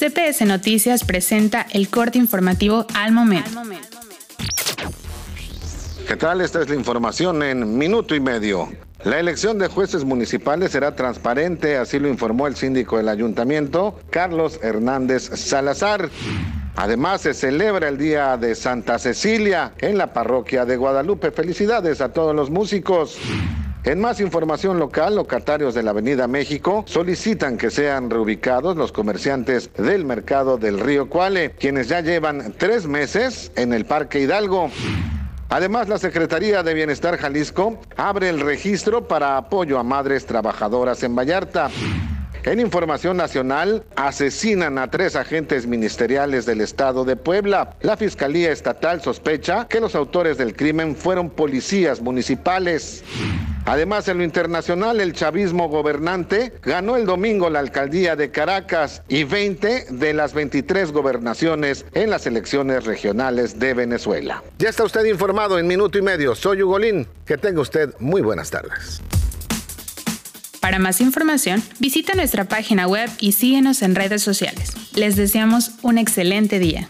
CPS Noticias presenta el corte informativo al momento. ¿Qué tal? Esta es la información en minuto y medio. La elección de jueces municipales será transparente, así lo informó el síndico del ayuntamiento, Carlos Hernández Salazar. Además, se celebra el Día de Santa Cecilia en la parroquia de Guadalupe. Felicidades a todos los músicos. En más información local, locatarios de la Avenida México solicitan que sean reubicados los comerciantes del mercado del río Cuale, quienes ya llevan tres meses en el Parque Hidalgo. Además, la Secretaría de Bienestar Jalisco abre el registro para apoyo a madres trabajadoras en Vallarta. En información nacional, asesinan a tres agentes ministeriales del Estado de Puebla. La Fiscalía Estatal sospecha que los autores del crimen fueron policías municipales. Además, en lo internacional, el chavismo gobernante ganó el domingo la alcaldía de Caracas y 20 de las 23 gobernaciones en las elecciones regionales de Venezuela. Ya está usted informado en minuto y medio. Soy Ugolín. Que tenga usted muy buenas tardes. Para más información, visita nuestra página web y síguenos en redes sociales. Les deseamos un excelente día.